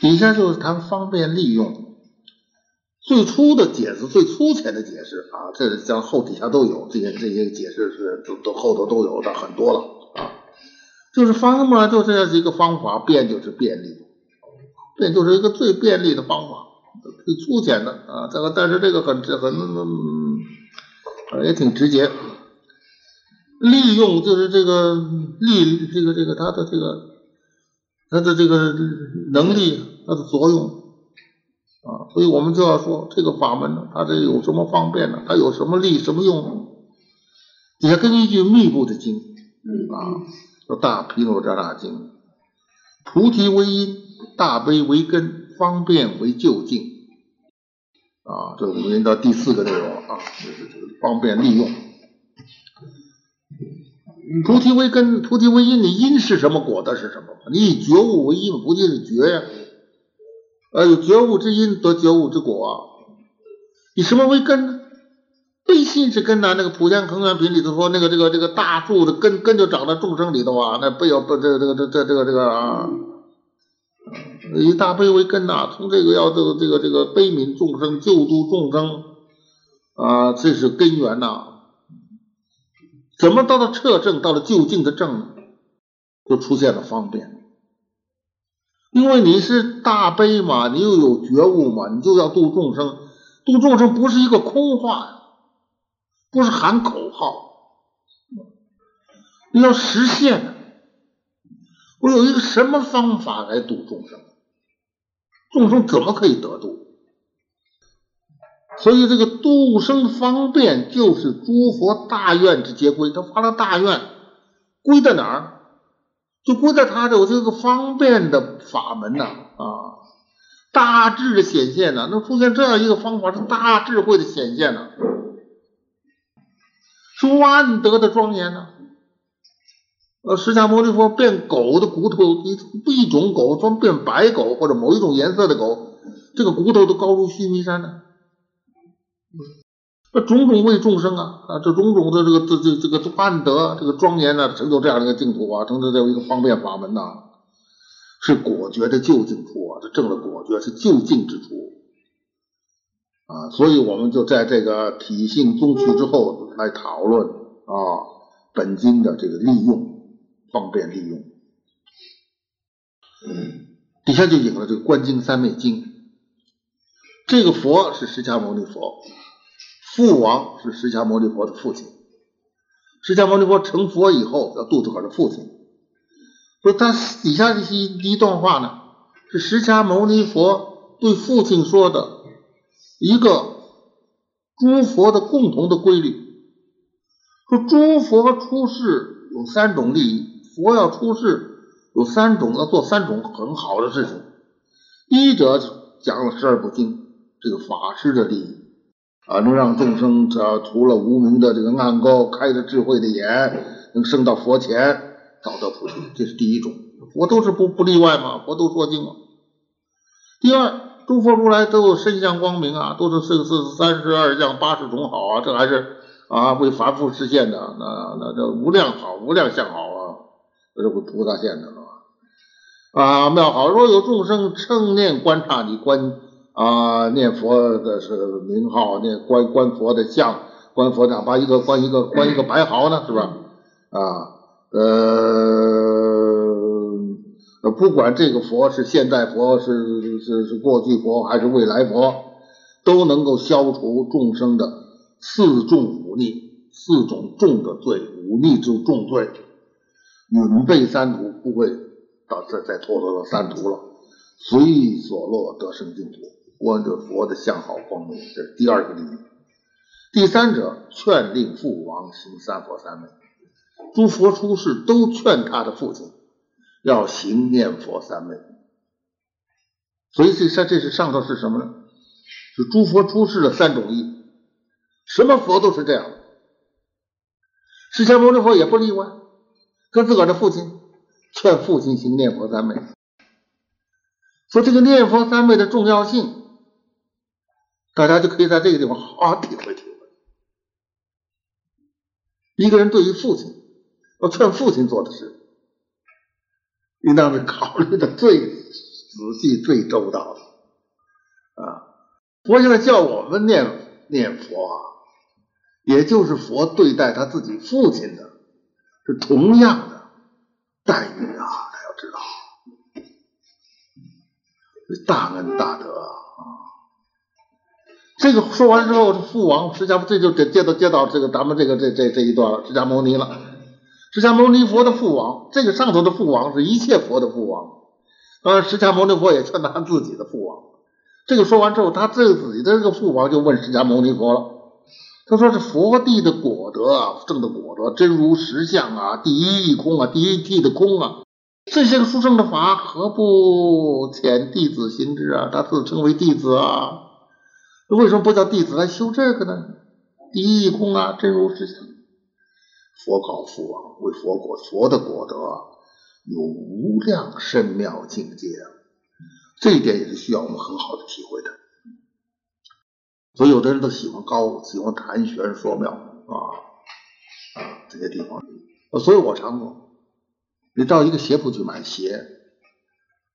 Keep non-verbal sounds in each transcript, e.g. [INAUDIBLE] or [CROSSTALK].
底下就是谈方便利用。最初的解释，最粗浅的解释啊，这像后底下都有这些这些解释是都都后头都有的很多了啊。就是方嘛，就这样一个方法，便就是便利，便就是一个最便利的方法，最粗浅的啊。这个但是这个很很也挺直接。利用就是这个利这个这个它的这个它的这个能力，它的作用。啊，所以我们就要说这个法门呢，它这有什么方便呢？它有什么利什么用？底下跟一句密布的经啊，叫《大毗卢遮那经》，菩提为因，大悲为根，方便为就近。啊，这我们到第四个内容啊，就是这个方便利用。菩提为根，菩提为因，你因是什么，果的是什么？你以觉悟为因，不就是觉呀。呃，有觉悟之因得觉悟之果！以什么为根呢？悲心是根呐。那个《普贤恒源品》里头说，那个这个这个大树的根根就长在众生里头啊。那不要不这个这个这这这个这个啊，以大悲为根呐。从这个要这个这个这个悲悯众生、救度众生啊，这是根源呐。怎么到了彻正，到了究竟的正，就出现了方便。因为你是大悲嘛，你又有觉悟嘛，你就要度众生。度众生不是一个空话，不是喊口号，你要实现。我有一个什么方法来度众生？众生怎么可以得度？所以这个度生方便就是诸佛大愿之结归。他发了大愿，归在哪儿？就归在他有这个方便的法门呐啊，大智的显现呐，能出现这样一个方法是大智慧的显现呐，是万德的庄严呐。呃，释迦牟尼佛变狗的骨头，一一种狗装变白狗或者某一种颜色的狗，这个骨头都高如须弥山呢。种种为众生啊啊，这种种的这个这这这个万德这个庄严呢，成就这样的一个净土啊，成就这样一个方便法门呐，是果觉的究竟处啊，这证了果觉是究竟之处啊，所以我们就在这个体性宗趣之后来讨论啊本经的这个利用方便利用，底下就引了这个观经三昧经，这个佛是释迦牟尼佛。父王是释迦牟尼佛的父亲，释迦牟尼佛成佛以后要度自个儿的父亲，所以他底下这些一段话呢，是释迦牟尼佛对父亲说的一个诸佛的共同的规律，说诸佛出世有三种利益，佛要出世有三种要做三种很好的事情，一者讲了十二部经，这个法师的利益。啊，能让众生这除了无名的这个暗沟，开着智慧的眼，能升到佛前，找到菩提，这是第一种。佛都是不不例外嘛，佛都说经了。第二，诸佛如来都有身相光明啊，都是四四三十二相八十种好啊，这还是啊为凡夫实现的，那那这无量好，无量相好啊，这是为菩萨现的啊啊妙好。若有众生称念观察你观。啊，念佛的是名号，念观观佛的像，观佛哪怕一个观一个观一个白毫呢，是吧？啊，呃，不管这个佛是现代佛，是是是过去佛还是未来佛，都能够消除众生的四重五逆，四种重的罪，五逆之重罪，允备三途，不会到再再脱落到三途了，随所落得生净土。观者佛的相好光明，这是第二个利益。第三者劝令父王行三佛三昧，诸佛出世都劝他的父亲要行念佛三昧。所以这上这是上头是什么呢？是诸佛出世的三种意，什么佛都是这样。释迦牟尼佛也不例外，跟自个儿的父亲劝父亲行念佛三昧，说这个念佛三昧的重要性。大家就可以在这个地方好好体会体会。一个人对于父亲要劝父亲做的事，应当是考虑的最仔细最周到的啊。佛现在叫我们念念佛啊，也就是佛对待他自己父亲的是同样的待遇啊，大家要知道，大恩大德。这个说完之后，父王释迦这就接接到接到这个咱们这个这这这一段了释迦牟尼了。释迦牟尼佛的父王，这个上头的父王是一切佛的父王，当然释迦牟尼佛也算他自己的父王。这个说完之后，他这个自己的这个父王就问释迦牟尼佛了，他说是佛地的果德啊，正的果德，真如实相啊，第一义空啊，第一地的空啊，这些个殊胜的法，何不遣弟子行之啊？他自称为弟子啊。为什么不叫弟子来修这个呢？第一义空啊，真如实相。佛告父王：为佛果佛的果德有无量深妙境界，这一点也是需要我们很好的体会的。所以有的人都喜欢高，喜欢谈玄说妙啊啊这些地方。所以我常说，你到一个鞋铺去买鞋。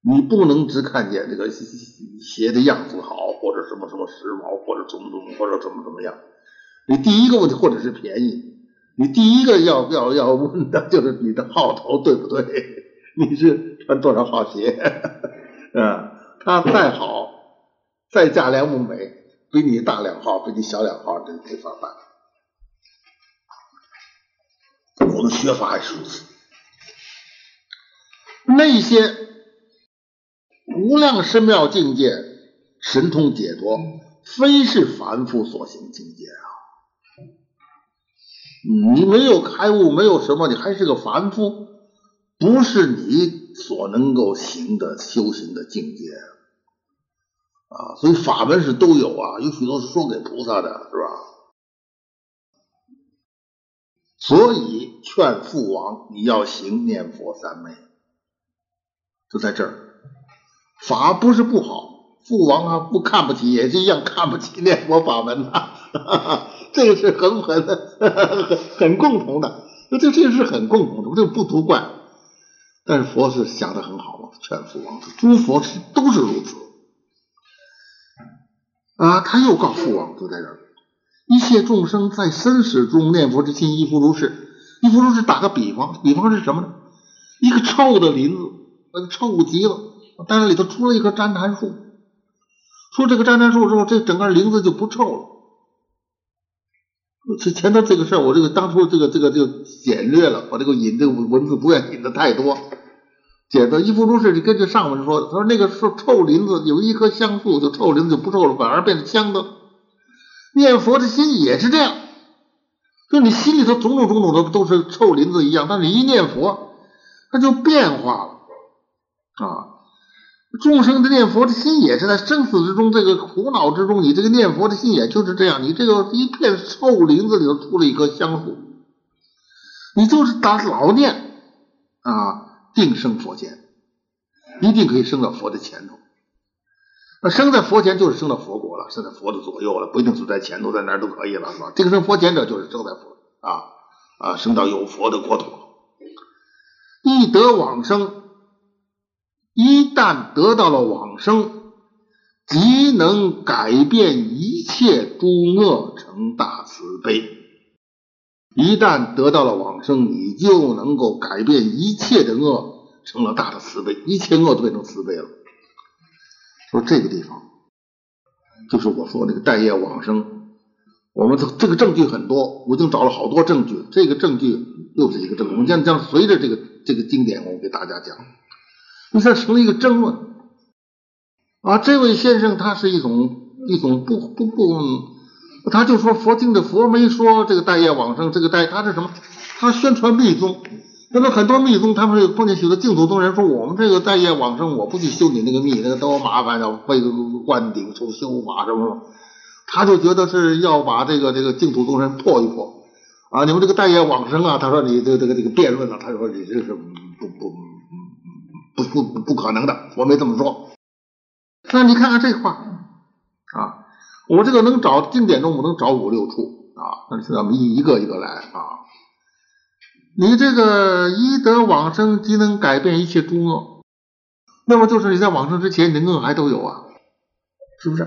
你不能只看见这个鞋的样子好，或者什么什么时髦，或者怎么怎么，或者怎么怎么样。你第一个问题，或者是便宜，你第一个要 [LAUGHS] 要要问的就是你的号头对不对？[LAUGHS] 你是穿多少号鞋？啊，[LAUGHS] 它再好，再价廉物美，比你大两号，比你小两号，这没法办。我们学法也是如此，那些。无量深妙境界，神通解脱，非是凡夫所行境界啊！你没有开悟，没有什么，你还是个凡夫，不是你所能够行的修行的境界啊！所以法门是都有啊，有许多是说给菩萨的，是吧？所以劝父王，你要行念佛三昧，就在这儿。法不是不好，父王啊不看不起，也是一样看不起念佛法门呐。[LAUGHS] 这个是很很很共同的，这这是很共同的，这不足怪。但是佛是想的很好嘛，劝父王，诸佛是都是如此啊。他又告父王，就在这儿，一切众生在生死中念佛之心，亦复如是。亦复如是，打个比方，比方是什么呢？一个臭的林子，臭极了。但是里头出了一棵旃檀树，出这个旃檀树之后，这整个林子就不臭了。这前头这个事儿，我这个当初这个这个就简略了，我这个引这个文字不愿引的太多。简的一副如是，你根据上文说，他说那个是臭林子有一棵香树，就臭林子就不臭了，反而变成香的。念佛的心也是这样，就你心里头种种种种的都是臭林子一样，但是一念佛，它就变化了啊。众生的念佛的心也是在生死之中，这个苦恼之中，你这个念佛的心也就是这样。你这个一片臭林子里头出了一棵香树，你就是打老念啊，定生佛前，一定可以升到佛的前头。那生在佛前就是升到佛国了，升在佛的左右了，不一定是在前头，在哪都可以了，是吧？定生佛前者就是升在佛啊啊，升到有佛的国土，一得往生。一旦得到了往生，即能改变一切诸恶成大慈悲。一旦得到了往生，你就能够改变一切的恶成了大的慈悲，一切恶都变成慈悲了。说这个地方，就是我说那个待业往生，我们这这个证据很多，我已经找了好多证据。这个证据又是一个证据，我们将将随着这个这个经典，我给大家讲。那这成了一个争论啊！这位先生他是一种一种不不不，他就说佛经的佛没说这个待业往生，这个待他是什么？他宣传密宗，那么很多密宗他们碰见许多净土宗人说我们这个待业往生，我不去修你那个密，那个多麻烦，要背个灌顶出修法什么什么，他就觉得是要把这个这个净土宗人破一破啊！你们这个待业往生啊，他说你这个这个这个辩论啊，他说你这是不不。不不不可能的，我没这么说。那你看看这话啊，我这个能找经典中我能找五六处啊，那咱们一一个一个来啊。你这个一得往生即能改变一切诸恶，那么就是你在往生之前，你的恶还都有啊，是不是？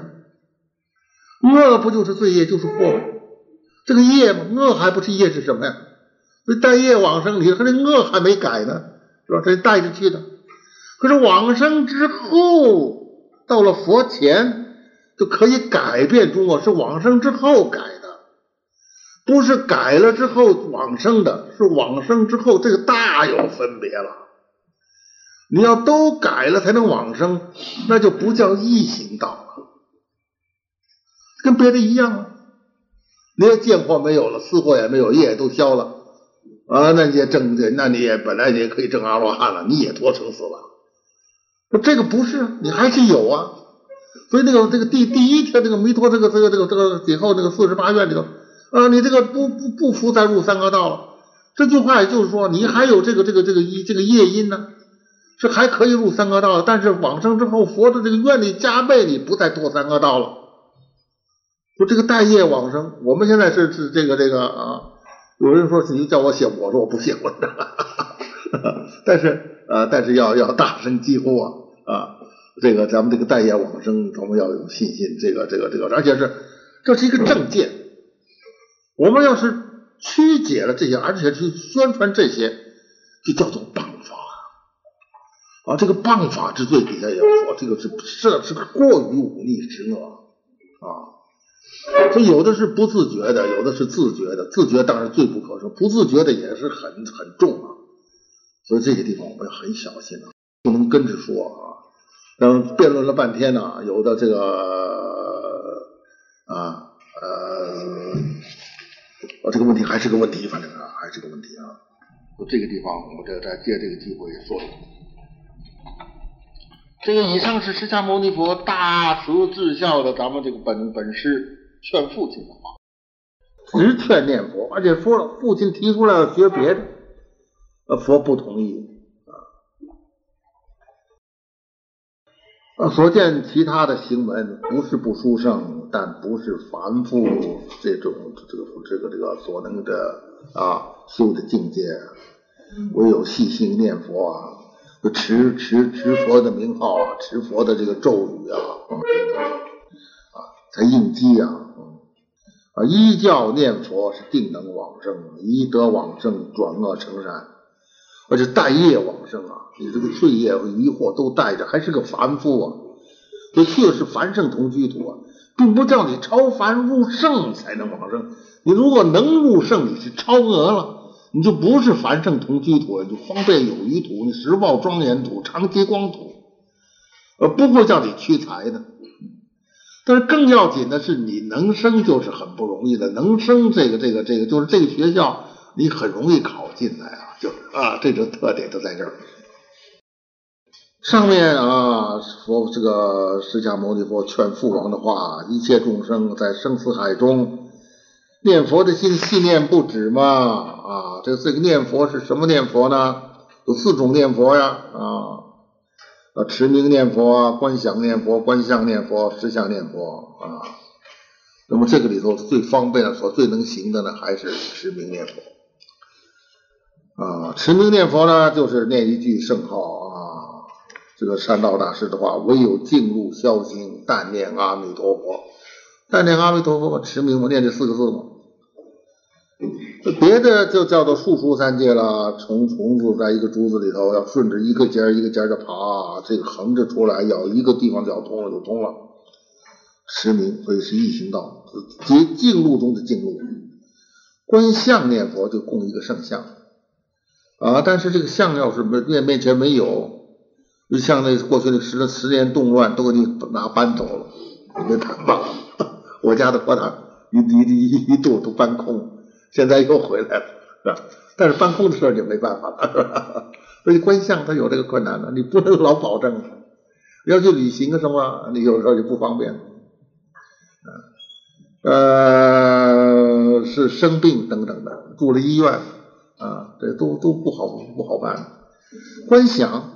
恶不就是罪业，就是祸吗？这个业嘛，恶还不是业是什么呀？所以带业往生，你和这恶还没改呢，是吧？这带着去的。可是往生之后，到了佛前就可以改变诸恶，是往生之后改的，不是改了之后往生的，是往生之后，这个大有分别了。你要都改了才能往生，那就不叫异行道了，跟别的一样啊。你也见货没有了，私货也没有，业都消了啊，那你也证这，那你也本来你也可以证阿罗汉了，你也脱生死了。说这个不是，你还是有啊。所以那个这个第第一天这个弥陀这个这个这个这个以后那个四十八愿里头啊，你这个不不不服再入三恶道了。这句话也就是说，你还有这个这个这个一这个业因呢。是还可以入三恶道的，但是往生之后，佛的这个愿力加倍，你不再堕三恶道了。说这个待业往生，我们现在是是这个这个啊，有人说你叫我写，我说我不写文章，[LAUGHS] 但是呃，但是要要大声疾呼啊啊，这个咱们这个待业往生，我们要有信心，这个这个这个，而且是这是一个正见。我们要是曲解了这些，而且去宣传这些，就叫做谤法。啊，这个谤法之罪底下也说，这个是是是过于忤逆之恶啊。所以有的是不自觉的，有的是自觉的。自觉当然罪不可赦，不自觉的也是很很重啊。所以这些地方我们要很小心啊，不能跟着说啊。等辩论了半天呢，有的这个啊呃，这个问题还是个问题，反正啊还是个问题啊。这个地方我这再借这个机会说一说。这个以上是释迦牟尼佛大慈至孝的咱们这个本本师劝父亲的话，直劝念佛，而且说了父亲提出来要学别的，呃，佛不同意啊。所见其他的行门不是不殊胜，但不是凡夫这种这个这个这个所能的啊修的境界，唯有细心念佛啊。持持持佛的名号啊，持佛的这个咒语啊，啊，才应机啊，啊，依教念佛是定能往生，一德往生转恶成善，而且带业往生啊，你这个罪业和疑惑都带着，还是个凡夫啊，这确实凡圣同居土啊，并不叫你超凡入圣才能往生，你如果能入圣，你是超额了。你就不是凡圣同居土，就方便有余土，你实报庄严土，常结光土，呃，不会叫你屈才的。但是更要紧的是，你能生就是很不容易的，能生这个这个这个，就是这个学校你很容易考进来啊，就啊，这种特点都在这儿。上面啊，佛这个释迦牟尼佛劝父王的话，一切众生在生死海中。念佛的心信念不止嘛啊，这这个念佛是什么念佛呢？有四种念佛呀啊啊，持名念佛、观想念佛、观相念佛、实相念佛啊。那么这个里头最方便的、所最能行的呢，还是持名念佛啊。持名念佛呢，就是念一句圣号啊。这个善道大师的话，唯有静入消心，但念阿弥陀佛，但念阿弥陀佛嘛，持名嘛，念这四个字嘛。别的就叫做树书三界了，虫虫子在一个竹子里头，要顺着一个尖一个尖的爬，这个横着出来，咬一个地方咬通了就通了。持名，所以是异行道，即净路中的净路。观相念佛就供一个圣像啊，但是这个像要是面面前没有，就像那过去那十十年动乱都给你拿搬走了，你别谈吧。[LAUGHS] 我家的佛堂一一一一度都搬空。现在又回来了，是吧？但是搬空的事就没办法了，是吧？所以观相它有这个困难的，你不能老保证。要去旅行啊什么，你有时候就不方便。呃，是生病等等的，住了医院啊，这都都不好不好办。观想，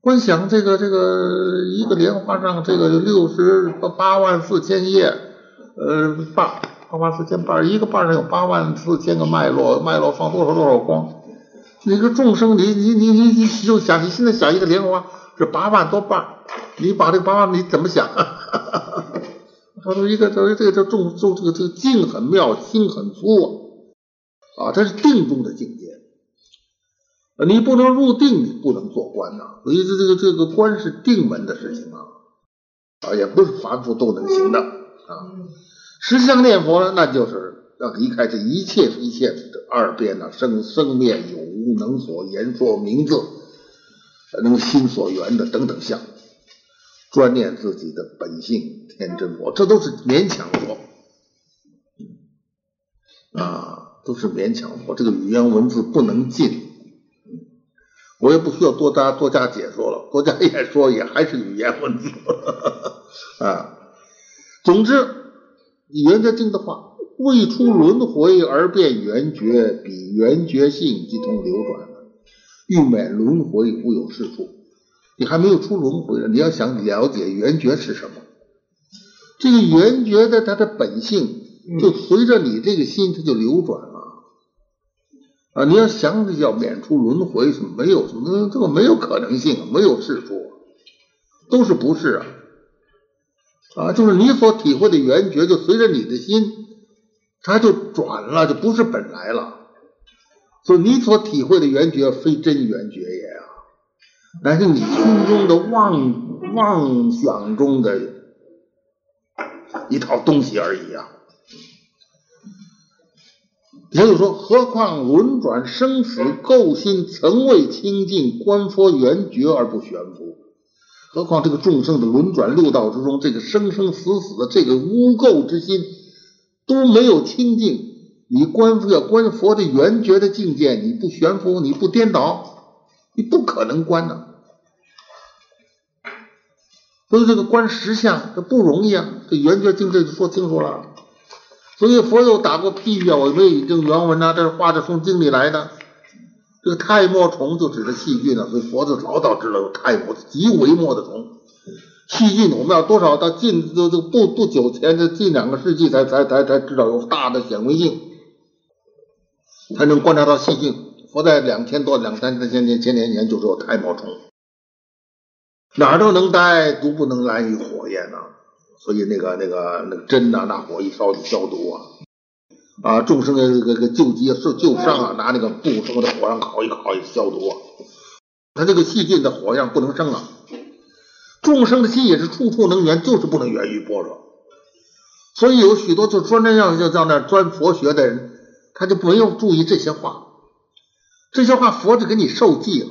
观想这个这个一个莲花上这个六十八万四千页，呃，八。八万四千瓣，一个瓣上有八万四千个脉络，脉络放多少多少光。那个众生，你你你你你就想，你现在想一个莲花，这八万多瓣，你把这八万你怎么想？[LAUGHS] 他说一个，他说这个叫众众这个这个境很妙，心很粗啊，啊，这是定中的境界。你不能入定，你不能做官呐。所以这这个这个官是定门的事情啊，啊，也不是凡夫都能行的啊。十相念佛呢，那就是要离开这一切一切的二边呐，生生灭有无能所言说名字，能心所缘的等等相，专念自己的本性天真佛，这都是勉强佛啊，都是勉强我。这个语言文字不能尽。我也不需要多加多加解说了，多加演说也还是语言文字 [LAUGHS] 啊。总之，圆觉经的话，未出轮回而变圆觉，比圆觉性即通流转欲免轮回，无有是处。你还没有出轮回呢，你要想了解圆觉是什么，这个圆觉的它的本性，就随着你这个心，它就流转。啊，你要想着要免除轮回，是没有什么这个没有可能性，没有事出，都是不是啊？啊，就是你所体会的圆觉，就随着你的心，它就转了，就不是本来了。所以你所体会的圆觉，非真圆觉也啊，乃是你心中的妄妄想中的一套东西而已啊。也就是说，何况轮转生死垢心，曾未清净，观佛圆觉而不悬浮。何况这个众生的轮转六道之中，这个生生死死的这个污垢之心都没有清净。你观要观佛的圆觉的境界，你不悬浮，你不颠倒，你不可能观呢。所以这个观实相，这不容易啊。这圆觉境界就说清楚了。所以佛有打过譬喻啊，我没有引证原文呐，这是画着从经里来的。这个泰墨虫就指的细菌呢，所以佛就早早知道有泰墨极微末的虫。细菌我们要多少到近都都不不久前的近两个世纪才才才才知道有大的显微镜，才能观察到细菌。佛在两千多两三千年千年前就说泰墨虫，哪儿都能待，独不能安于火焰呐。所以那个那个那个针呐，拿火一烧就消毒啊，啊，众生的这个救急受救伤啊，拿那个布什么的火上烤一烤也消毒啊。他这个细菌的火样不能生啊。众生的心也是处处能源，就是不能源于般若。所以有许多就专门要要在那钻佛学的人，他就没有注意这些话，这些话佛就给你受记了。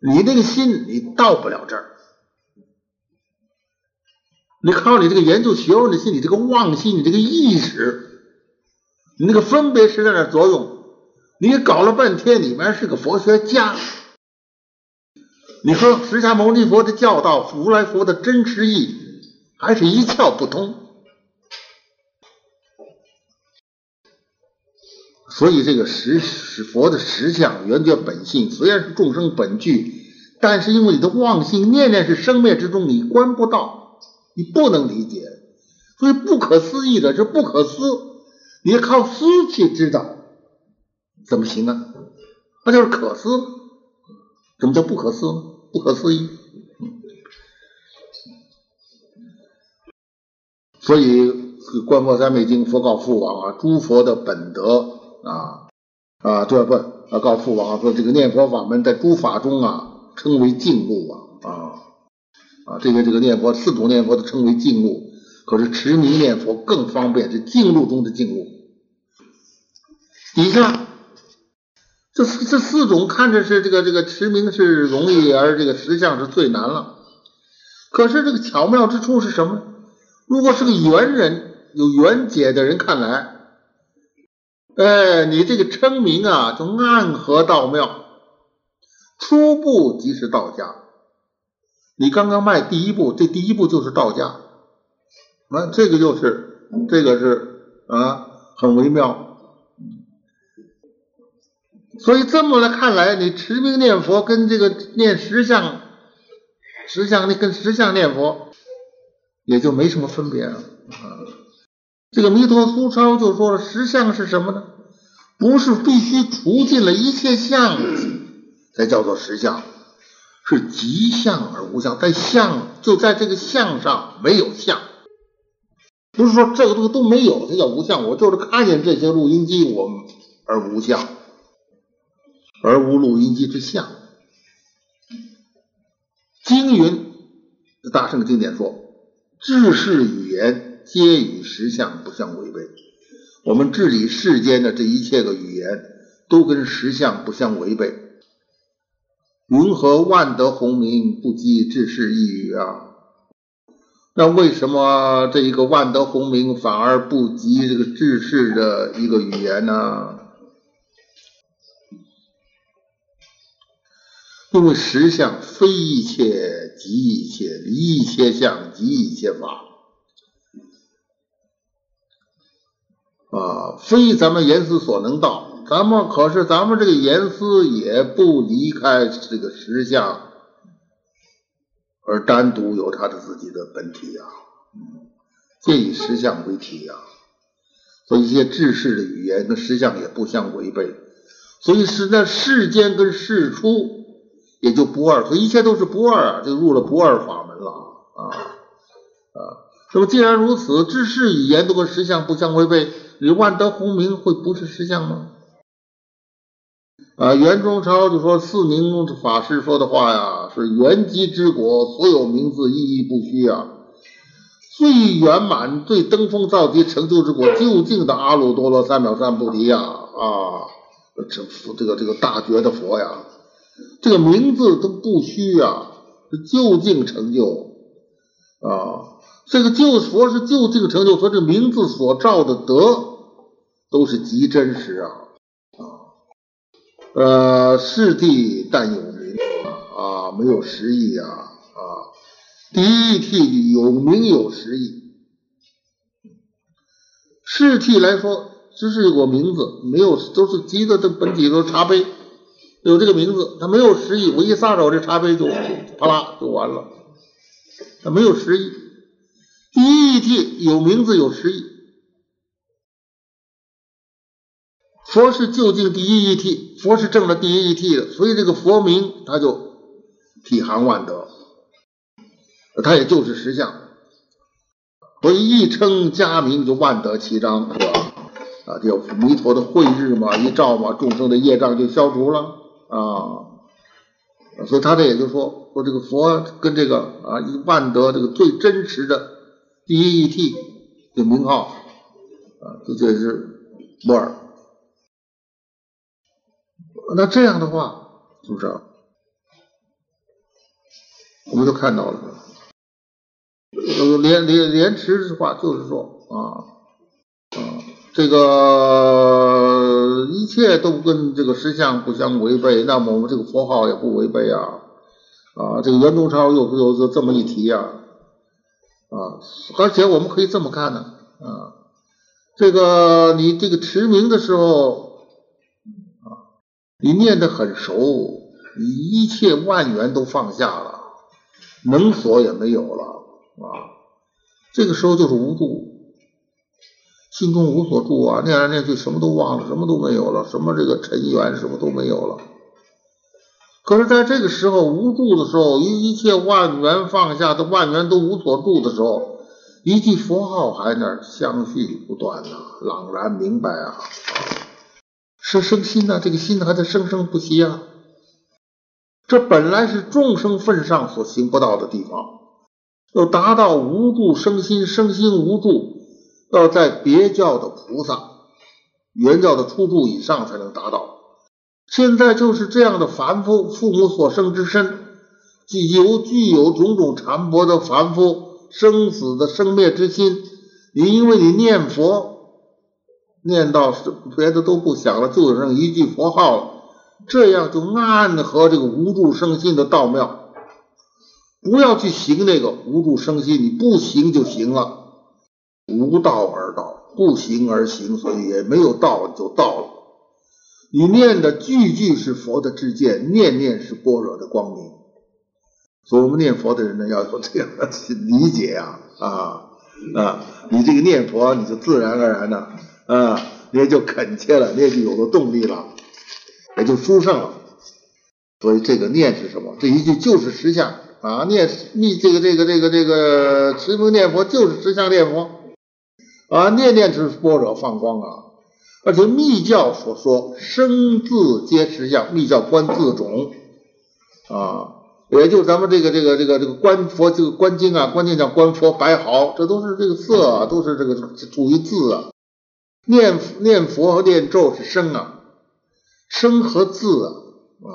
你那个心你到不了这儿。你靠你这个研究学问的心，你这个妄心，你这个意识，你那个分别是在那作用。你搞了半天，里面是个佛学家，你和释迦牟尼佛的教导、如来佛的真实意，还是一窍不通。所以这个实实佛的实相、圆觉本性，虽然是众生本具，但是因为你的妄心念念是生灭之中，你观不到。你不能理解，所以不可思议的是不可思，你要靠思去知道，怎么行呢？那就是可思。什么叫不可思？不可思议。所以《观佛三昧经》佛告父王啊，诸佛的本德啊啊，对不？啊，告父王说这个念佛法门在诸法中啊，称为净路啊啊。啊，这个这个念佛四种念佛都称为静悟，可是持名念佛更方便，是静路中的静悟。底下这四这四种看着是这个这个持名是容易，而这个实相是最难了。可是这个巧妙之处是什么？如果是个圆人，有圆解的人看来，哎，你这个称名啊，就暗合道妙，初步即是道家。你刚刚迈第一步，这第一步就是道家，那这个就是这个是啊，很微妙。所以这么来看来，你持名念佛跟这个念十相、十相，你跟十相念佛也就没什么分别了啊。这个弥陀苏超就说了，十相是什么呢？不是必须除尽了一切相才叫做十相。是即相而无相，在相就在这个相上没有相，不是说这个东西都没有，它叫无相。我就是看见这些录音机，我而无相，而无录音机之相。经云，大圣经典说，治世语言皆与实相不相违背。我们治理世间的这一切个语言，都跟实相不相违背。云何万德洪名不及治世一语啊？那为什么这一个万德洪名反而不及这个治世的一个语言呢？因为实相非一切即一切，一切相即一切法啊，非咱们言辞所能到。咱们可是，咱们这个言思也不离开这个实相，而单独有他的自己的本体呀，嗯，皆以实相为体呀。所以一些治世的语言跟实相也不相违背，所以是在世间跟世出也就不二，所以一切都是不二啊，就入了不二法门了啊啊。那么既然如此，治世语言都跟实相不相违背，你万德洪名会不是实相吗？啊，袁中超就说四明法师说的话呀，是圆寂之国，所有名字意义不虚啊。最圆满、最登峰造极、成就之国，究竟的阿耨多罗三藐三菩提呀！啊，这佛这个这个大觉的佛呀，这个名字都不虚呀，是究竟成就啊。这个救佛是究竟成就，和这名字所照的德都是极真实啊。呃，是地但有名啊，没有实意啊啊。第一替有名有实意，世替来说只是有个名字，没有都是记的这本体都是茶杯，有这个名字，它没有实意。我一撒手，这茶杯就啪啦就完了，它没有实意。第一替有名字有实意。佛是究竟第一义谛，佛是证了第一义谛的，所以这个佛名它就体含万德，它也就是实相，所以一称家名就万德齐彰，是吧？啊，叫弥陀的慧日嘛，一照嘛，众生的业障就消除了啊。所以他这也就说说这个佛跟这个啊一万德这个最真实的第一义谛的名号啊，这就是摩尔。那这样的话，是不是？我们都看到了，呃，莲莲莲池的话就是说啊啊，这个一切都跟这个实相不相违背，那么我们这个佛号也不违背啊啊，这个袁中超又又是这么一提呀啊，而且我们可以这么看呢啊，这个你这个持名的时候。你念得很熟，你一切万缘都放下了，能所也没有了啊！这个时候就是无助，心中无所住啊，念来念去什么都忘了，什么都没有了，什么这个尘缘什么都没有了。可是，在这个时候无助的时候，一一切万缘放下的万缘都无所住的时候，一句佛号还那相续不断呐，朗然明白啊！是生心呐，这个心还在生生不息啊。这本来是众生份上所行不到的地方，要达到无助生心，生心无助，要在别教的菩萨、原教的初住以上才能达到。现在就是这样的凡夫，父母所生之身，既有具有种种缠薄的凡夫生死的生灭之心，你因为你念佛。念到是别的都不想了，就剩一句佛号了，这样就暗合这个无助生心的道妙。不要去行那个无助生心，你不行就行了。无道而道，不行而行，所以也没有道就道了。你念的句句是佛的智见，念念是般若的光明。所以我们念佛的人呢，要有这样的理解啊啊啊！你这个念佛，你就自然而然的。你也就恳切了，你也就有了动力了，也就殊胜了。所以这个念是什么？这一句就是实相啊！念密这个这个这个这个持名念佛就是实相念佛啊！念念之般若放光啊！而且密教所说生字皆实相，密教观字种啊，也就咱们这个这个这个这个观佛这个观经啊，观经叫观佛白毫，这都是这个色啊，都是这个属于字啊。念念佛和念咒是声啊，声和字啊啊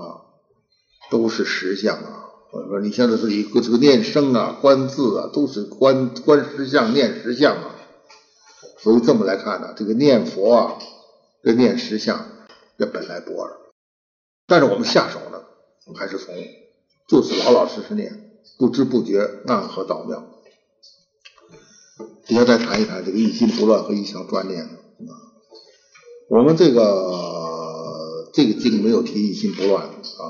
都是实相啊。我说你现在是一个这个念声啊，观字啊，都是观观实相，念实相啊。所以这么来看呢，这个念佛啊。跟念实相，这本来不二，但是我们下手呢，还是从就是老老实实念，不知不觉暗合道妙。底下再谈一谈这个一心不乱和一向专念。我们这个这个经没有提一心不乱啊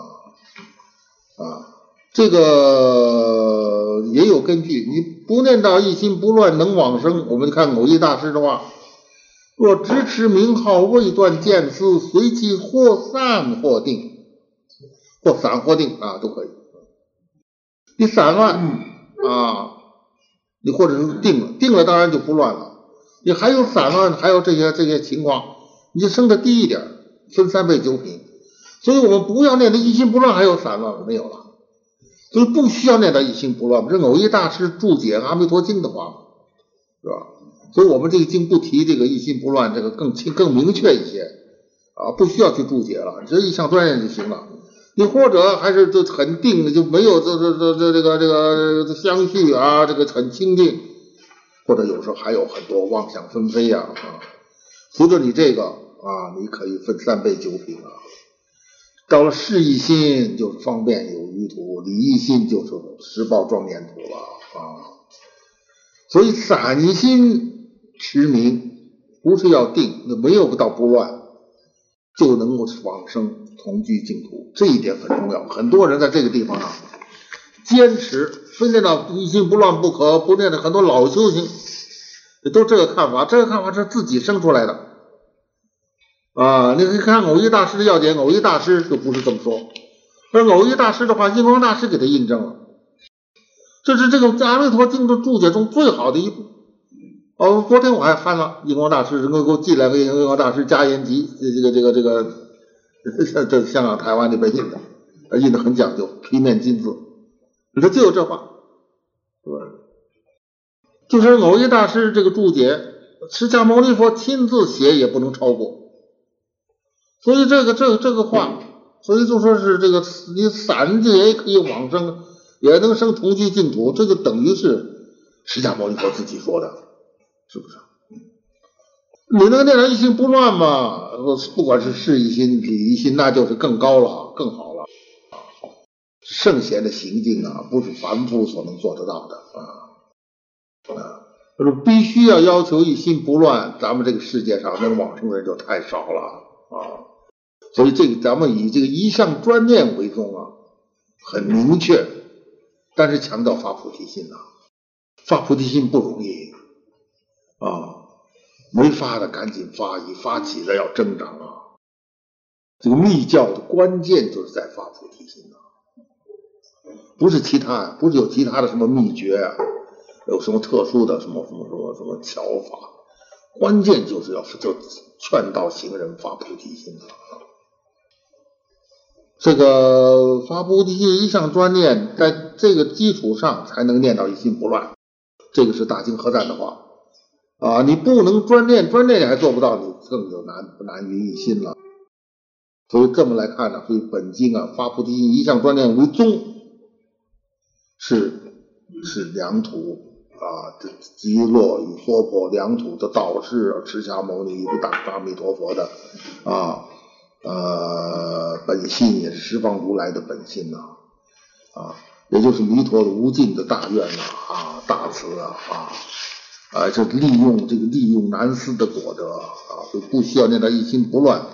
啊，这个也有根据。你不念到一心不乱能往生，我们看某一大师的话。若直持名号，未断见思，随其或散或定，或散或定啊，都可以。你散乱啊，你或者是定了，定了当然就不乱了。你还有散乱，还有这些这些情况，你就升的低一点，分三倍九品。所以我们不要念的一心不乱，还有散乱没有了。所以不需要念到一心不乱。这偶一大师注解《阿弥陀经》的话，是吧？所以我们这个经不提这个一心不乱，这个更清更明确一些啊，不需要去注解了，这一项专念就行了。你或者还是就很定的，就没有这这这这这个这个相续啊，这个很清净，或者有时候还有很多妄想纷飞呀啊。随着你这个啊，你可以分三杯酒品啊。到了事一心，就是方便有余土；理一心，就是实报庄严土了啊。所以散心。持名不是要定，那没有不到不乱就能够往生同居净土，这一点很重要。很多人在这个地方啊，坚持非念到一心不乱不可，不念的很多老修行都这个看法，这个看法是自己生出来的啊。你可以看偶一大师的要点，偶一大师就不是这么说，而偶一大师的话，印光大师给他印证了，这是这个《阿弥陀经》的注解中最好的一部。哦，昨天我还翻了印光大师，能够给我寄来个印光大师加言集，这个这个这个这这香港台湾那边印的，印的很讲究，皮面金字，里头就有这话，是吧？就是某一大师这个注解，释迦牟尼佛亲自写也不能超过，所以这个这个这个话，所以就说是这个你散子也可以往生，也能生同居净土，这个等于是释迦牟尼佛自己说的。是不是？你那个念头一心不乱嘛，不管是事一心、理一心，那就是更高了、更好。圣贤的行径啊，不是凡夫所能做得到的啊啊！就是必须要要求一心不乱，咱们这个世界上能往生的人就太少了啊！所以这个咱们以这个一向专念为宗啊，很明确，但是强调发菩提心呐，发菩提心不容易。啊，没发的赶紧发，一发起来要增长啊！这个密教的关键就是在发菩提心啊，不是其他，不是有其他的什么秘诀啊，有什么特殊的什么什么什么什么巧法，关键就是要就劝导行人发菩提心啊！这个发菩提心一向专念，在这个基础上才能念到一心不乱，这个是大经合赞的话。啊，你不能专念，专念你还做不到，你更就难难于一心了。所以这么来看呢，所以本经啊，发菩提心一向专念为宗，是是良土啊，这极乐与娑婆良土的导师释迦牟尼与大阿弥陀佛的啊呃本心，也是十方如来的本心呐啊，也就是弥陀的无尽的大愿呐啊大慈啊啊。啊，就利用这个利用难思的果德啊，就不需要念到一心不乱，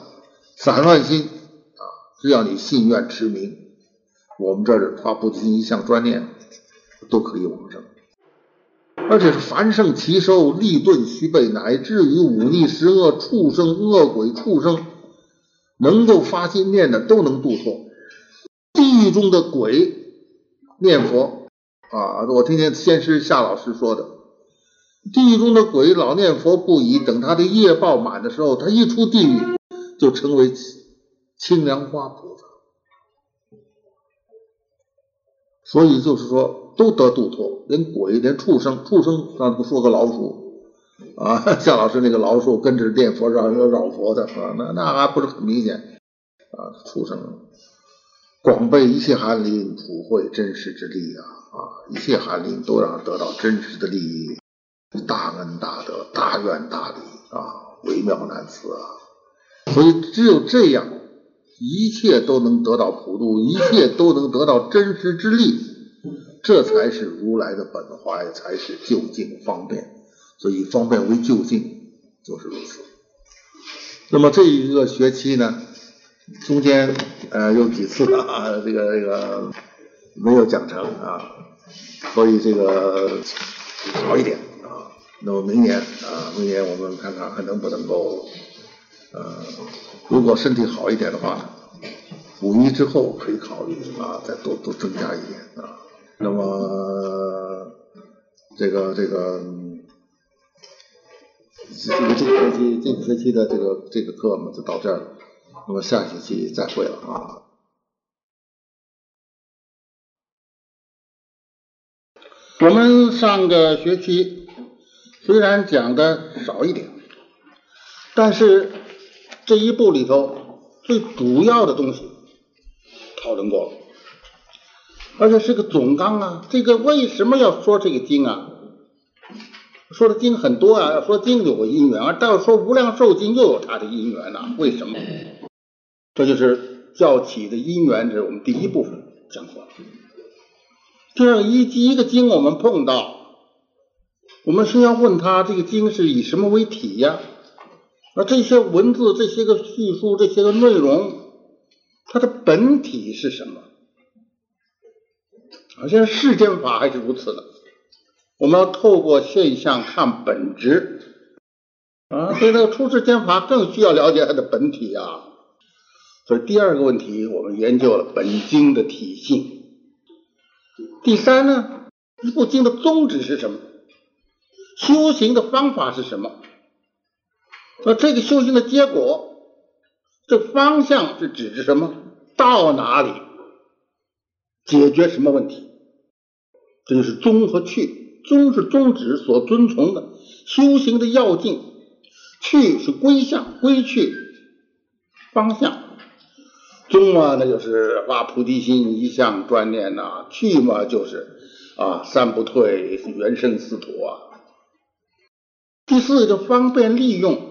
散乱心啊，只要你信愿持名，我们这儿发菩提心一向专念，都可以往生。而且是凡圣奇兽、利钝须备，乃至于忤逆十恶畜生、恶鬼畜生，能够发心念的都能度脱。狱中的鬼念佛啊，我听见先师夏老师说的，地狱中的鬼老念佛不已，等他的业报满的时候，他一出地狱就成为清凉花菩萨。所以就是说，都得度脱，连鬼、连畜生，畜生那不说个老鼠啊，[LAUGHS] 夏老师那个老鼠跟着念佛绕绕佛的啊，那那还不是很明显啊？畜生广被一切寒灵普惠真实之力啊啊！一切寒灵都让得到真实的利益，大恩大德、大愿大礼啊，微妙难辞啊！所以只有这样。一切都能得到普度，一切都能得到真实之力，这才是如来的本怀，才是究竟方便。所以方便为究竟，就是如此。那么这一个学期呢，中间呃有几次啊，[LAUGHS] 这个这个没有讲成啊，所以这个好一点啊。那么明年啊，明年我们看看还能不能够。呃，如果身体好一点的话，五一之后可以考虑啊，再多多增加一点啊。那么这个这个这个这个学期这个学期的这个这个课嘛就到这儿了。那么下学期再会了啊。我们上个学期虽然讲的少一点，但是。这一部里头最主要的东西讨论过了，而且是个总纲啊。这个为什么要说这个经啊？说的经很多啊，要说经有个因缘，而到说无量寿经又有它的因缘呐。为什么？这就是教起的因缘，这是我们第一部分讲过了。第二一第一个经我们碰到，我们是要问他这个经是以什么为体呀？那这些文字、这些个叙述、这些个内容，它的本体是什么？啊，现在世间法还是如此的。我们要透过现象看本质啊，所以那个出世间法更需要了解它的本体啊。所以第二个问题，我们研究了本经的体性。第三呢，一部经的宗旨是什么？修行的方法是什么？那这个修行的结果，这方向是指着什么？到哪里？解决什么问题？这就是宗和去。宗是宗旨所遵从的修行的要径，去是归向、归去方向。宗嘛，那就是发菩提心，一向专念呐；去嘛，就是啊，三不退，原生四土啊。第四个方便利用。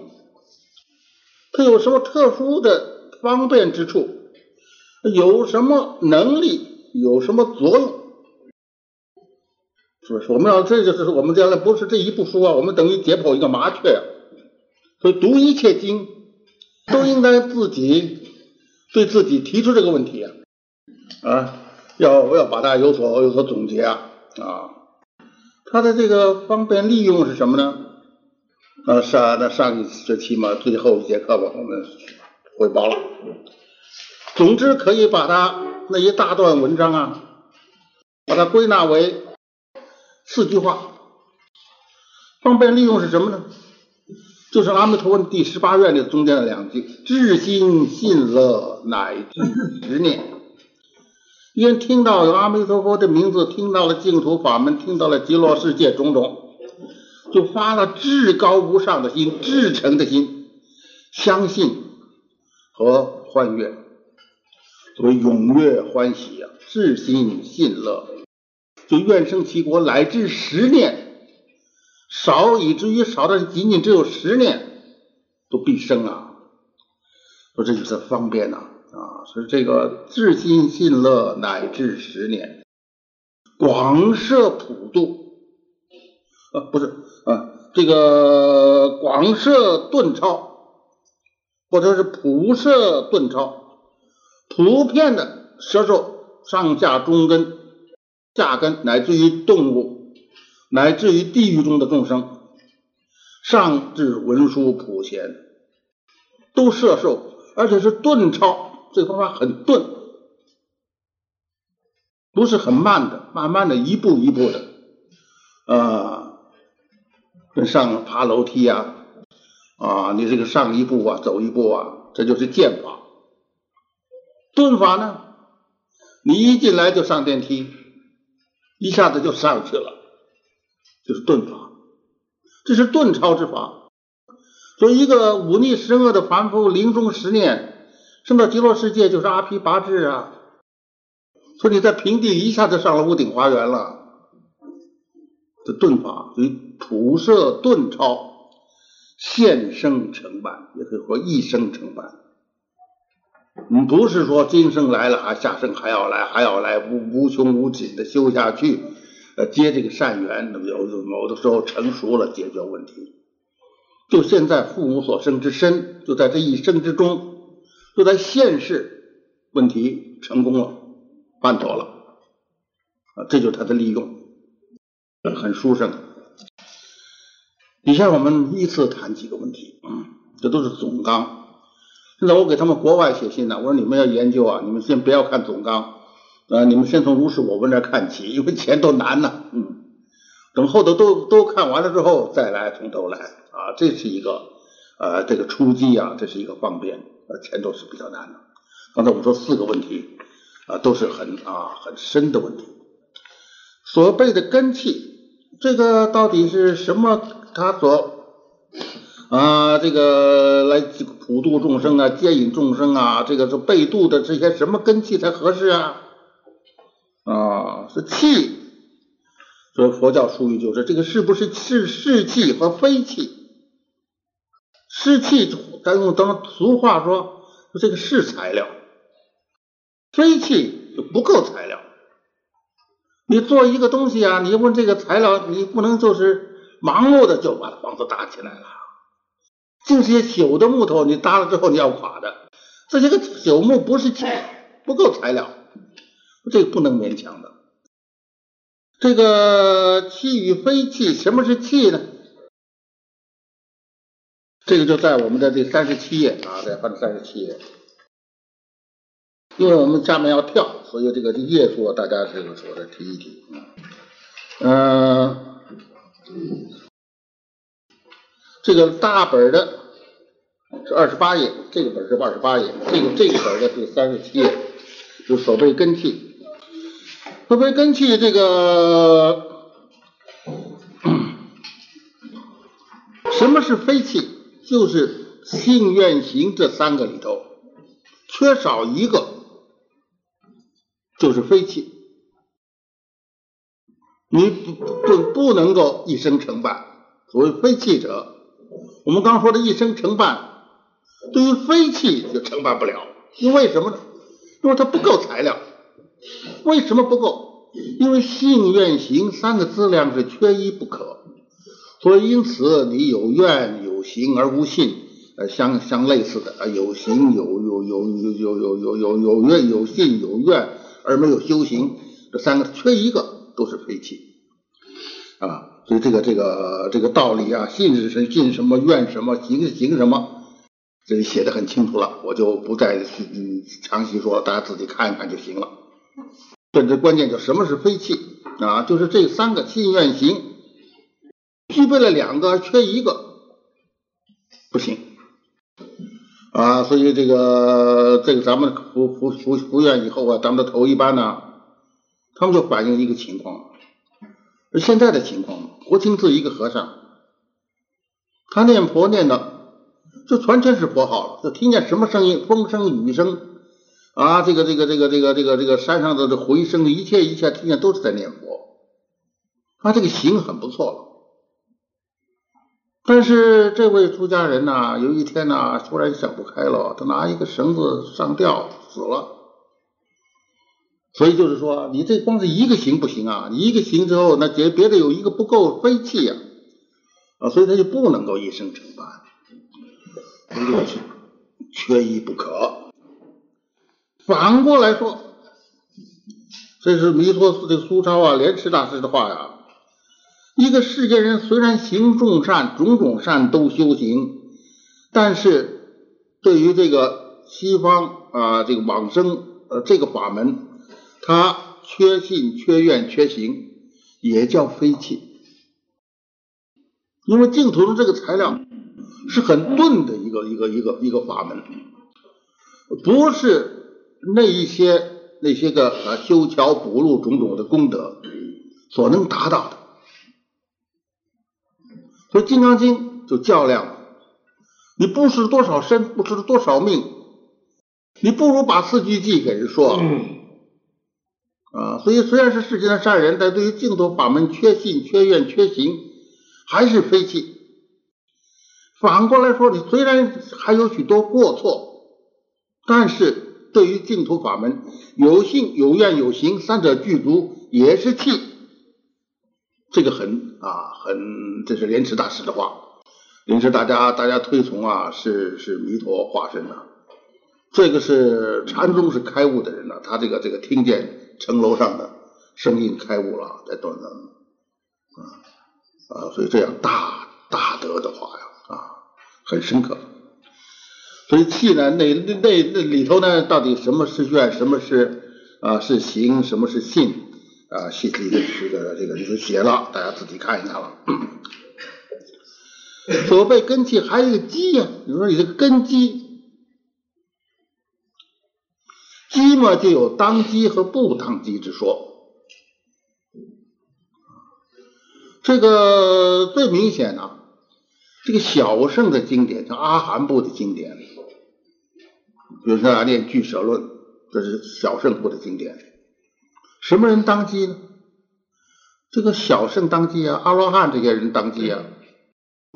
它有什么特殊的方便之处？有什么能力？有什么作用？是不是？我们要这就是我们将来不是这一部书啊，我们等于解剖一个麻雀啊。所以读一切经都应该自己对自己提出这个问题啊啊，要要把它有所有所总结啊啊。它的这个方便利用是什么呢？啊，上那上一学期嘛，最后一节课吧，我们汇报了。总之，可以把它那一大段文章啊，把它归纳为四句话。方便利用是什么呢？就是《阿弥陀佛》第十八愿的中间的两句：至心信乐，乃至执念。因听到有阿弥陀佛的名字，听到了净土法门，听到了极乐世界种种。就发了至高无上的心，至诚的心，相信和欢悦，所谓踊跃欢喜啊，至心信乐，就愿生其国，乃至十念，少以至于少的仅仅只有十念，都必生啊！说这就是方便呐啊！所以这个至心信乐乃至十年，广摄普度啊，不是。啊，这个广摄顿超，或者是普摄顿超，普遍的摄受上下中根、下根，乃至于动物，乃至于地狱中的众生，上至文殊普贤，都摄受，而且是顿超，这个方法很顿，不是很慢的，慢慢的一步一步的，啊，上爬楼梯啊，啊，你这个上一步啊，走一步啊，这就是剑法。遁法呢，你一进来就上电梯，一下子就上去了，就是遁法，这是遁超之法。所以，一个忤逆十恶的凡夫，临终十念升到极乐世界，就是阿毗跋致啊。说你在平地一下子上了屋顶花园了，这遁法属于普摄顿超，现生成办，也可以说一生成办。你不是说今生来了，还下生还要来，还要来无无穷无尽的修下去，呃，接这个善缘，那么有某的时候成熟了，解决问题。就现在父母所生之身，就在这一生之中，就在现世问题成功了。办妥了啊，这就是他的利用，很殊胜。以下我们依次谈几个问题，嗯，这都是总纲。现在我给他们国外写信呢，我说你们要研究啊，你们先不要看总纲啊，你们先从如是我闻这看起，因为前头难呢，嗯，等后头都都看完了之后再来从头来啊，这是一个呃这个出击啊，这是一个方便，呃前头是比较难的。刚才我们说四个问题。啊，都是很啊很深的问题。所谓的根器，这个到底是什么？他所啊这个来普度众生啊，接引众生啊，这个是被度的这些什么根器才合适啊？啊，是气。所以佛教术语就是这个是不是是是气和非气？是气，咱用当俗话，说这个是材料。非气就不够材料。你做一个东西啊，你问这个材料，你不能就是盲目的就把房子搭起来了。这些朽的木头，你搭了之后你要垮的。这些个朽木不是气，不够材料，这个不能勉强的。这个气与非气，什么是气呢？这个就在我们的这三十七页啊，在翻三十七页。因为我们下面要跳，所以这个页数大家这个说的提一提。嗯，这个大本的是二十八页，这个本是二十八页，这个这个本的是三十七页，就手背根气。手背根气这个 [CLEARS THROAT] 什么是非气？就是性愿行这三个里头缺少一个。就是非气，你不不不能够一生成办。所谓非气者，我们刚说的一生成办，对于非气就成办不了。因为什么呢？因为它不够材料。为什么不够？因为性愿行三个资粮是缺一不可。所以因此你有愿有行而无信，呃，相相类似的啊，有行有有有有有有有有有愿有信有愿。而没有修行，这三个缺一个都是废气啊！所以这个这个这个道理啊，信是什信什么，愿什么，行是行什么，这里写的很清楚了，我就不再嗯详细说了，大家自己看一看就行了。这这关键就什么是非气啊？就是这三个信愿行具备了两个，缺一个不行。啊，所以这个这个咱们服服服服院以后啊，咱们的头一班呢，他们就反映一个情况，现在的情况，国清寺一个和尚，他念佛念的就完全是佛号了，就听见什么声音，风声雨声啊，这个这个这个这个这个这个山上的这回声，一切一切听见都是在念佛，他这个行很不错了。但是这位出家人呢，有一天呢，突然想不开了，他拿一个绳子上吊死了。所以就是说，你这光是一个行不行啊？你一个行之后，那别别的有一个不够悲气呀，啊，所以他就不能够一生成办，缺缺一不可。反过来说，这是弥陀寺的苏超啊，莲池大师的话呀。一个世间人虽然行众善，种种善都修行，但是对于这个西方啊这个往生呃这个法门，他缺信、缺愿、缺行，也叫非气。因为净土的这个材料是很钝的一个一个一个一个法门，不是那一些那些个啊修桥补路种种的功德所能达到的。所以《金刚经》就较量，你不是多少身，不是多少命，你不如把四句偈给人说。啊，所以虽然是世间的善人，但对于净土法门缺信、缺愿、缺行，还是非气。反过来说，你虽然还有许多过错，但是对于净土法门有信、有愿、有行三者具足，也是气。这个很啊，很，这是莲池大师的话。莲池大家大家推崇啊，是是弥陀化身呐。这个是禅宗是开悟的人呐，他这个这个听见。城楼上的声音开悟了，在断灯啊啊，所以这样大大德的话呀啊，很深刻。所以气呢，那那那里头呢，到底什么是愿，什么是啊是行，什么是信啊？细里的这个这个里头写了，大家自己看一看了。所谓根气，还有一个基呀。你说你这个根基。基嘛，就有当机和不当机之说。这个最明显啊，这个小圣的经典，叫阿含部的经典，比如说啊念俱舍论，这是小圣部的经典。什么人当机呢？这个小圣当机啊，阿罗汉这些人当机啊，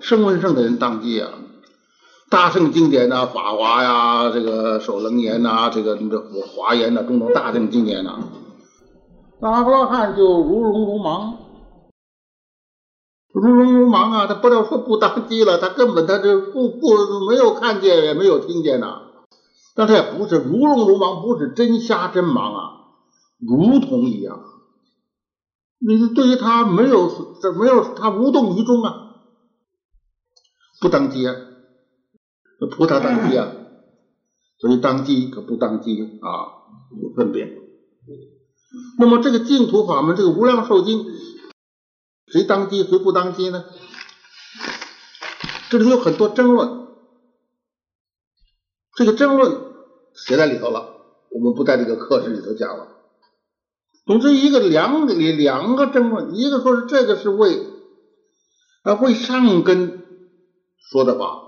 圣文圣的人当机啊。大圣经典呐，《法华》呀，这个《首楞严》呐，这个这《华严》呐，种种大圣经典呐，那阿罗汉就如聋如盲，如聋如盲啊！他不要说不当机了，他根本他就不不没有看见，也没有听见呐。但他也不是如聋如盲，不是真瞎真盲啊，如同一样。你对于他没有这没有他无动于衷啊，不当机啊。菩萨当机啊，所以当机可不当机啊，有分别。那么这个净土法门，这个无量寿经，谁当机，谁不当机呢？这里有很多争论，这个争论写在里头了，我们不在这个课室里头讲了。总之，一个两里两个争论，一个说是这个是为啊为上根说的吧。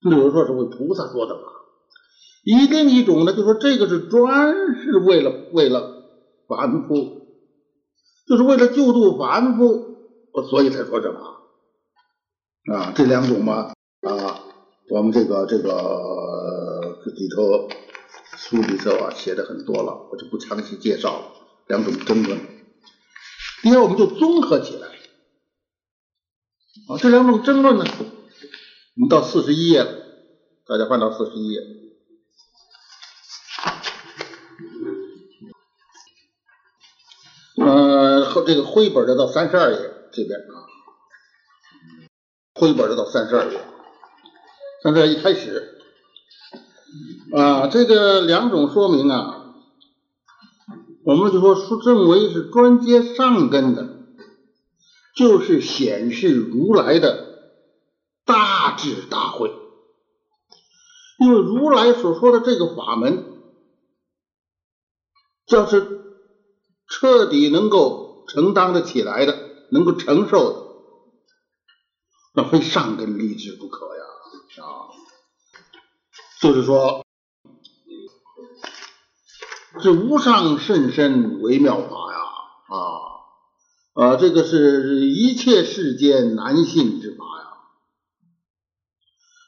比如说是为菩萨说的吧，一另一种呢，就说这个是专是为了为了凡夫，就是为了救度凡夫，所以才说这话啊。这两种嘛啊，我们这个这个里头书里头啊写的很多了，我就不详细介绍了。两种争论，第二我们就综合起来啊，这两种争论呢。我们到四十一页了，大家翻到四十一页。呃，和这个灰本的到三十二页这边啊，灰本的到三十二页。三十二一开始啊，这个两种说明啊，我们就说说认为是专接上根的，就是显示如来的。大智大慧，因为如来所说的这个法门，要是彻底能够承担的起来的，能够承受的，那非上根立志不可呀！啊，就是说，这无上甚深微妙法呀！啊啊，这个是一切世间难信之法呀！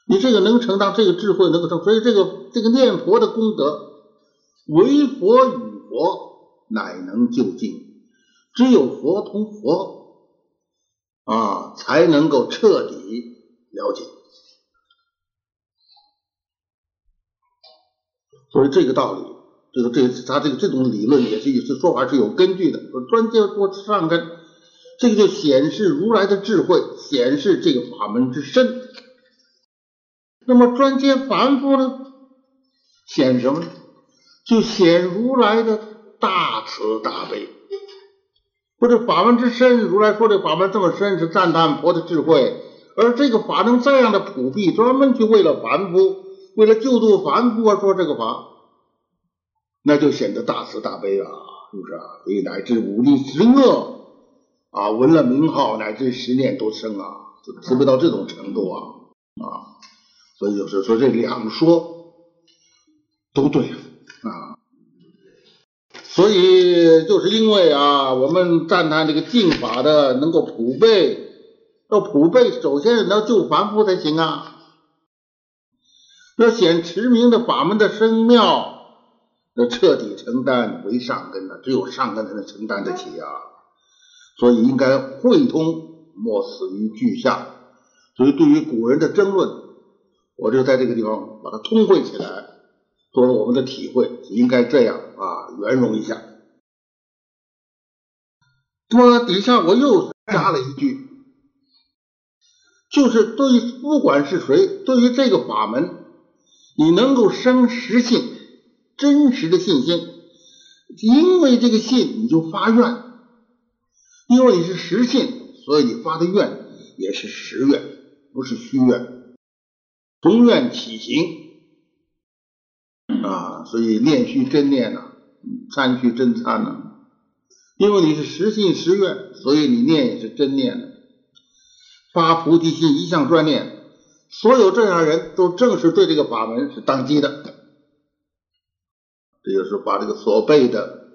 你这个能成，当这个智慧，能够成，所以这个这个念佛的功德，唯佛与佛乃能就近，只有佛同佛啊，才能够彻底了解。所以这个道理，这个这他这个这种理论也是也是说法是有根据的。说专接多上根，这个就显示如来的智慧，显示这个法门之深。那么专接凡夫呢，显什么呢？就显如来的大慈大悲。不是法门之深，如来说这法门这么深，是赞叹佛的智慧。而这个法能这样的普庇，专门去为了凡夫，为了救度凡夫而说这个法，那就显得大慈大悲啊，是不是啊？所以乃至五力十恶啊，闻了名号，乃至十念都生啊，慈悲到这种程度啊啊！所以就是说这两说都对啊。所以就是因为啊，我们赞叹这个净法的能够普被，要普被，首先要救凡夫才行啊。要显持名的法门的深妙，那彻底承担为上根的，只有上根才能承担得起啊。所以应该会通，莫死于句下。所以对于古人的争论，我就在这个地方把它通会起来。作为我们的体会，应该这样啊，圆融一下。那么底下我又加了一句，就是对于不管是谁，对于这个法门，你能够生实信，真实的信心，因为这个信你就发愿，因为你是实信，所以你发的愿也是实愿，不是虚愿，从愿起行。啊，所以念虚真念呐，参虚真参呐。因为你是实信实愿，所以你念也是真念。发菩提心一向专念，所有这样人都正是对这个法门是当机的。这就是把这个所背的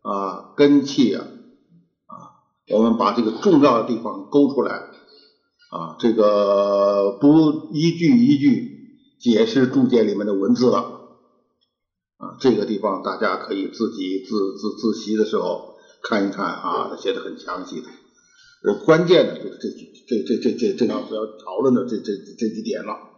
啊根器啊啊，我们把这个重要的地方勾出来啊，这个不一句一句解释注解里面的文字了。啊，这个地方大家可以自己自自自习的时候看一看啊，写的很详细的。呃，关键的就是这这这这这这要要讨论的这这这几点了。